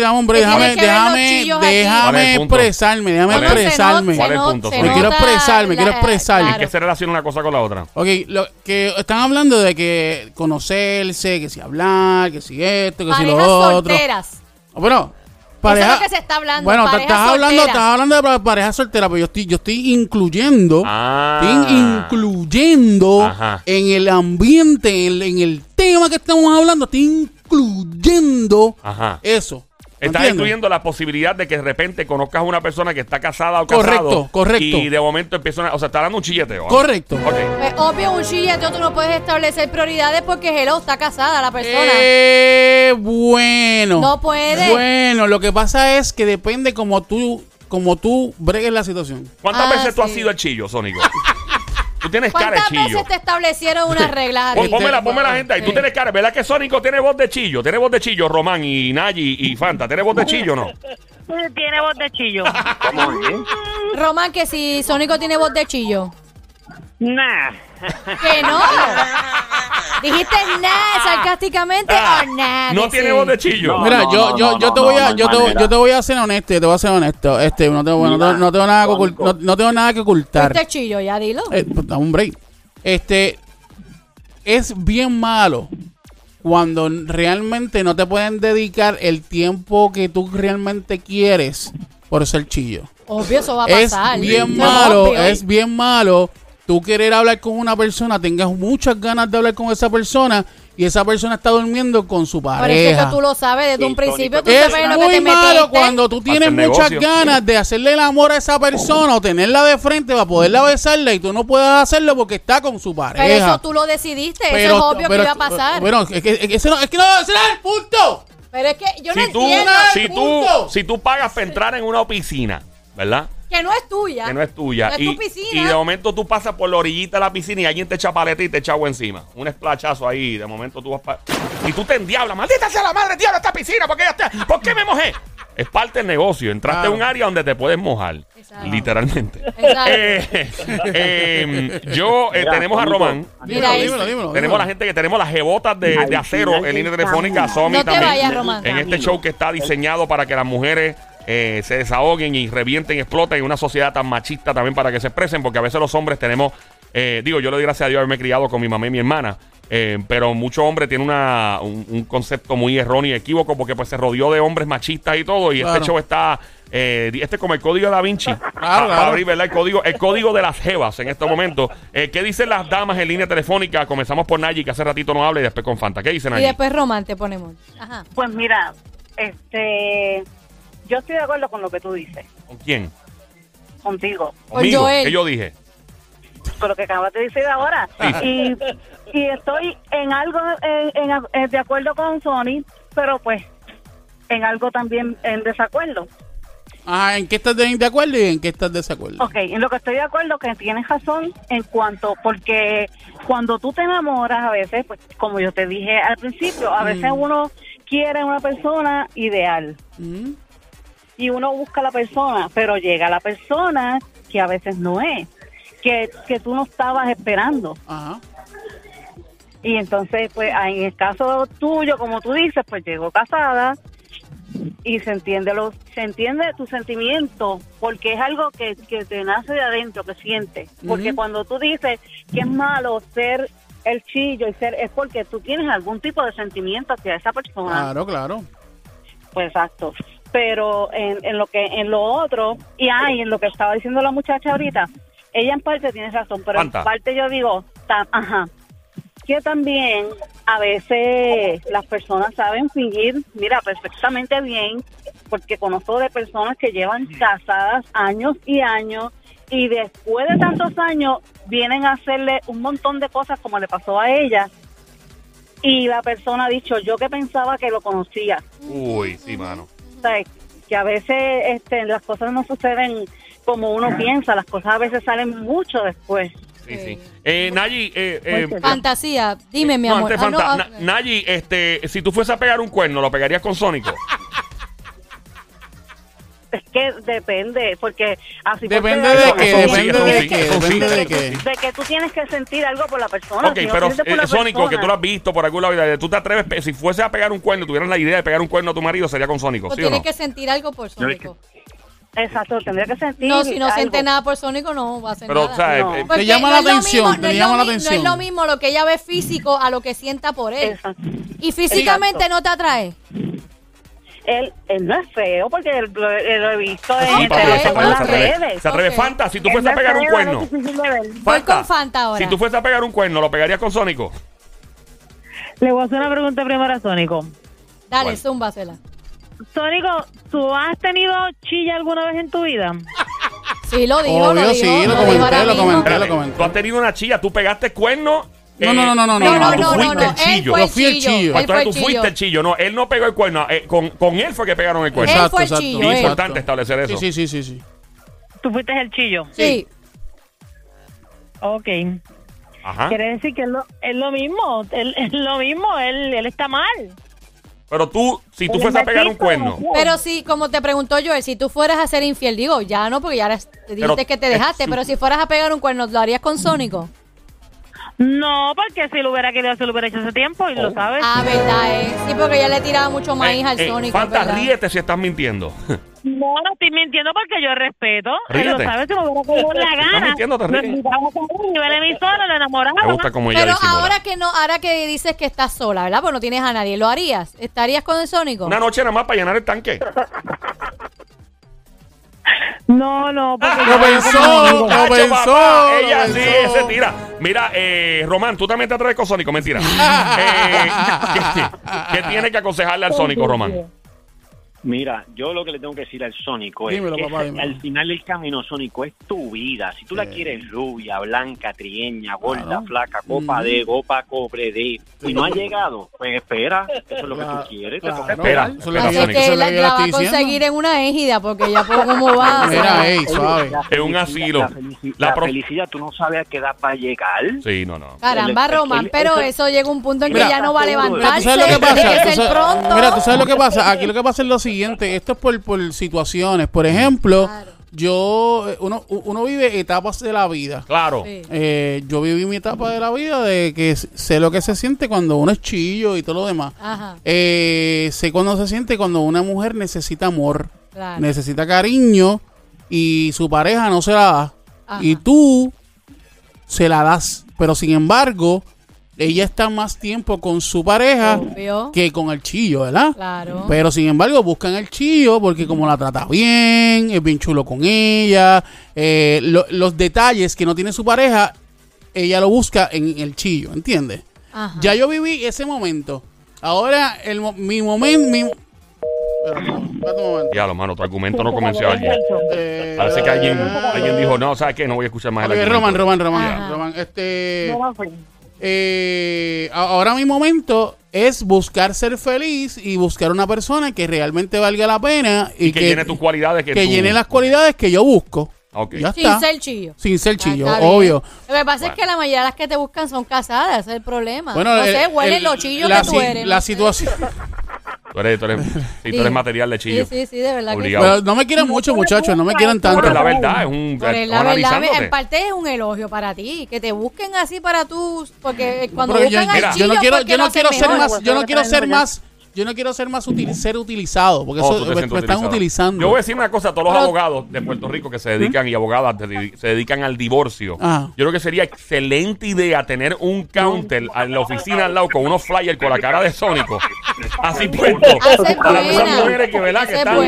dame un break, qué déjame, déjame, déjame expresarme, déjame ¿Cuál es? expresarme. ¿Cuál es el punto, se Sonic? Quiero expresarme, quiero la- expresarme. ¿En claro. qué se relaciona una cosa con la otra? Ok, lo que están hablando de que conocerse, que si hablar, que si esto, que si Parejas lo otro. solteras. Bueno, Eso pareja. es lo que se está hablando. bueno, estás hablando, estás hablando de pa- pareja soltera, pero yo estoy, yo estoy incluyendo, Ah. estoy incluyendo Ajá. en el ambiente, en, en el tema que estamos hablando, estoy incluyendo Ajá. eso. ¿Me Estás entiendes? incluyendo la posibilidad de que de repente conozcas a una persona que está casada o Correcto, casado. correcto. Y de momento empieza una, O sea, está dando un chilleteo. ¿ah? Correcto. Ok. Pues, obvio, un chilleteo tú no puedes establecer prioridades porque hello, está casada la persona. Eh, bueno. No puede. Bueno, lo que pasa es que depende como tú, como tú bregues la situación. ¿Cuántas Ah, veces tú has sido el chillo, Sónico? tú tienes cara de ¿Cuántas chillo. veces te establecieron unas reglas a? Pónmela, ponme la gente ahí. Tú tienes cara, ¿verdad que Sónico tiene voz de chillo? Tiene voz de chillo, Román y Nayi y Fanta. ¿Tiene voz de chillo o no? Tiene voz de chillo. ¿Cómo es? Román, que si Sónico tiene voz de chillo. Nah. Que no. Dijiste nah sarcásticamente Ah, o nah. no tiene voz de chillo. No, Mira, no, yo, yo, no, yo te no, voy a, no yo te, yo te voy a ser honesto, yo te voy a ser honesto. Este, no tengo, no, tengo- no tengo nada que ocult- Sónico. no, no tengo nada que ocultar. Fuiste chillo, ya dilo. Eh, pues, dame un break. Este es bien malo cuando realmente no te pueden dedicar el tiempo que tú realmente quieres por ser chillo. Obvio, eso va a Es pasar. bien Eso malo, obvio. es bien malo tú querer hablar con una persona, tengas muchas ganas de hablar con esa persona y esa persona está durmiendo con su Por eso pareja. que tú lo sabes desde Sí, un principio. Tú Es sabes en lo que muy te malo metiste. cuando tú tienes muchas negocio. ganas de hacerle el amor a esa persona o tenerla de frente para poderla besarla y tú no puedes hacerlo porque está con su pareja. Pero eso tú lo decidiste. eso es obvio pero- que iba a pasar. Bueno, es que, es que no, es que no, ese no es el punto. pero es que yo no Si tú, entiendo si, tú, punto. si tú pagas para entrar en una piscina, ¿verdad? Que no es tuya. Que no es tuya. No es y, tu piscina. y de momento tú pasas por la orillita de la piscina y alguien te echa paleta y te echa agua encima. Un esplachazo ahí. De momento tú vas para. Y tú te endiablas. Maldita sea la madre, diablo, esta piscina. ¿Por qué, ya está- ¿Por qué me mojé? Es parte del negocio. Entraste Claro. a un área donde te puedes mojar. Exacto. Literalmente. Exacto. Eh, eh, yo eh, Mira, tenemos a Román. Mira, dímelo, ese. dímelo, dímelo. Tenemos la gente que tenemos las jebotas de, acero en línea telefónica. Somi No también. vayas. En este show que está diseñado para que las mujeres eh, se desahoguen y revienten, exploten en una sociedad tan machista también para que se expresen, porque a veces los hombres tenemos, eh, digo, yo le doy gracias a Dios haberme criado con mi mamá y mi hermana. eh, pero muchos hombres tienen una, un, un concepto muy erróneo y equívoco porque pues se rodeó de hombres machistas y todo y Claro. este show está eh, este es como el código de Da Vinci Pa- claro. para abrir ¿verdad? el código el código de las jevas en estos momentos Eh, ¿qué dicen las damas en línea telefónica? comenzamos por Nayi que hace ratito no habla y después con Fanta ¿qué dicen Y Nayi? después Román te ponemos. Ajá. Pues mira, este, yo estoy de acuerdo con lo que tú dices, ¿con quién? contigo, ¿Conmigo? Joel. ¿qué yo dije? con lo que acabas de decir ahora. Y, y estoy en algo en, en- en- de acuerdo con Sony, pero pues en algo también en desacuerdo. Ajá, ¿en qué estás de, de acuerdo y en qué estás de desacuerdo? Ok, en lo que estoy de acuerdo que tienes razón en cuanto, porque cuando tú te enamoras a veces, pues como yo te dije al principio, a veces uno quiere una persona ideal Mm, y uno busca la persona, pero llega la persona que a veces no es, que, que tú no estabas esperando. Ajá. Y entonces, pues en el caso tuyo, como tú dices, pues llegó casada y se entiende lo, se entiende tu sentimiento porque es algo que, que te nace de adentro, que sientes. Porque cuando tú dices que es malo ser el chillo y ser es porque tú tienes algún tipo de sentimiento hacia esa persona. Claro, claro. Pues exacto. Pero en, en lo que en lo otro y ay, en lo que estaba diciendo la muchacha ahorita, ella en parte tiene razón, pero en parte yo digo, ajá, que también a veces las personas saben fingir, mira, perfectamente bien, porque conozco de personas que llevan casadas años y años y después de tantos años vienen a hacerle un montón de cosas como le pasó a ella y la persona ha dicho, yo que pensaba que lo conocía. Uy, sí, mano. Sea, que a veces este, las cosas no suceden como uno piensa, las cosas a veces salen mucho después. Sí, sí. Eh, Nayi, eh, eh, Fantasía, dime, mi no, amor. antes Ah, no, ah, Na- Nayi, este, si tú fueses a pegar un cuerno, ¿lo pegarías con Sónico? Es que depende, porque así Depende de qué, depende de qué, depende de qué. de que tú tienes que sentir algo por la persona. Ok, si no pero sientes por la eh, Sónico, que tú lo has visto por lado, y tú te atreves, pe- si fuese a pegar un cuerno, tuvieras la idea de pegar un cuerno a tu marido, sería con Sónico, ¿sí o no? que sentir algo por Sónico. Exacto, tendría que sentir No, si no algo. siente nada por Sónico, no va a hacer Pero, nada. o sea, No. eh, Porque Te llama no la es lo atención, mismo- te no es llama lo la mi- atención. No es lo mismo lo que ella ve físico a lo que sienta por él. Exacto. Y físicamente Exacto. no te atrae. Él, él no es feo porque lo, lo he visto en, papi, en se Ok. atreve, las redes. Se atreve. Fanta, si tú fueses a pegar un cuerno. Voy con Fanta ahora. Si tú fueses a pegar un cuerno, ¿lo pegarías con Sónico? Le voy a hacer una pregunta primero a Sónico. Dale, zúmbasela. Sónico, ¿tú has tenido chilla alguna vez en tu vida? Sí, lo digo, Obvio, lo digo. sí, lo digo comenté, lo comenté. Lo comenté. Tú has tenido una chilla, tú pegaste cuerno. No, no, no, no, no, No, no, no, no, fuiste no. el Él chillo. Yo fui el chillo. tú fuiste chillo. el chillo. No, él no pegó el cuerno. eh, con, con él fue que pegaron el cuerno. Exacto, exacto. él. importante establecer eso. Sí, sí, sí, sí, sí. Tú fuiste el chillo. Sí. Ok. Ajá. Quiere decir que es lo, es lo mismo. Él, es lo mismo. Él, él está mal. Pero tú, si tú Él fueses a es pegar un cuerno. ¿no? Pero sí, como te preguntó Joel, si tú fueras a ser infiel, digo, ya no, porque ya te dijiste Pero que te es dejaste, pero si fueras a pegar un cuerno, ¿lo harías con Sónico? No, porque si lo hubiera querido, se lo hubiera hecho hace tiempo y Oh. lo sabes. Ah, verdad, eh. Sí, porque ya le tiraba mucho maíz Eh, al eh, Sónico. Fanta, ¿verdad? ríete si estás mintiendo. No, no estoy mintiendo porque yo respeto. Él lo Ríete. sabe, si me hubiera querido la estás gana. mintiendo, te ríes. invitaba a salir, iba a la enamoraba. Me gusta como ella Pero disimula. ahora que no, ahora que dices que estás sola, ¿verdad? Pues no tienes a nadie, ¿lo harías? ¿Estarías con el Sónico? Una noche nada más para llenar el tanque. No, no, porque Lo pensó, lo pensó. lo Ella sí, pensó. se tira. Mira, eh, Román, tú también te atreves con Sónico, mentira. Eh, ¿qué, qué tiene que aconsejarle al Sónico, Román? Mira, yo lo que le tengo que decir al Sónico es Dímelo, que papá, al final del camino, Sónico, es tu vida. Si tú la quieres rubia, blanca, trieña, gorda, Claro. flaca, copa de, copa, cobre de, y no ha llegado, pues espera, eso es lo que Claro, tú quieres, te claro. toca Espera, esperar. Eso que- Así eso que la, que yo la le va a conseguir en una égida, porque ya por cómo va. Mira, ey, suave. Es un felicidad- asilo. La, felici- La la pro- felicidad, tú no sabes a qué edad va a llegar. Sí, no, no. Caramba, El- el- Román, el- pero eso- eso llega un punto en que ya no va a Mira, tú levantarse. ¿Tú sabes lo que pasa? Mira, tú sabes lo que pasa. Aquí lo que pasa es lo siguiente. Esto es por, por situaciones. Por ejemplo, Claro. yo, eh, uno, uno vive etapas de la vida. Claro. Sí. Eh, yo viví mi etapa de la vida de que sé lo que se siente cuando uno es chillo y todo lo demás. Ajá, Eh, sé cuando se siente cuando una mujer necesita amor, claro. necesita cariño y su pareja no se la da. Ajá. Y tú se la das. Pero sin embargo, ella está más tiempo con su pareja Obvio. que con el chillo, ¿verdad? Claro. Pero sin embargo buscan el chillo porque como la trata bien, es bien chulo con ella, eh, lo- los detalles que no tiene su pareja, ella lo busca en el chillo, ¿entiendes? Ajá. Ya yo viví ese momento. Ahora, el, mi momento... Mi... Ya, lo mano, tu argumento no convenció a alguien. Eh, Parece que alguien, alguien dijo, no, ¿sabes qué? No voy a escuchar más el. Roman, Roman, Roman. Roman, Este. Eh, ahora mi momento es buscar ser feliz y buscar una persona que realmente valga la pena y, Y que llene tus cualidades. Que, que tú- llene las cualidades que yo busco. Ok. Ya Sin está. ser chillo. Sin ser chillo, obvio. Lo que pasa Bueno. es que la mayoría de las que te buscan son casadas, ese es el problema. Bueno, no el- sé, huelen el- los chillos la que tú si- eres. La no situación. Tú eres, tú eres, sí, tú Sí. eres material de chillo. Sí, sí, sí, de verdad que Obligado. Pero no me quieran mucho, muchachos, no me quieran tanto. Pero es la verdad, es un. Estamos la verdad, en parte es un elogio para ti, que te busquen así para tú, porque cuando yo, buscan al yo chillo, no quiero, ¿por qué yo no quiero ser más, yo no quiero ser más, yo no quiero ser más útil, ser utilizado, porque eso, me, me están utilizando. Yo voy a decir una cosa a todos los abogados de Puerto Rico que se dedican y abogadas se dedican al divorcio. Yo creo que sería excelente idea tener un counter en la oficina al lado con unos flyers con la cara de Sónico. Así puesto. Para esas mujeres que, ¿verdad? que están,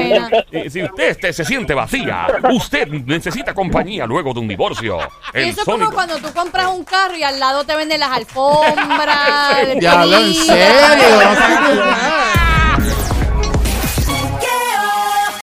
eh, si usted este, se siente vacía, usted necesita compañía luego de un divorcio. Eso es como cuando tú compras un carro y al lado te venden las alfombras. ya, lo en serio. Sure.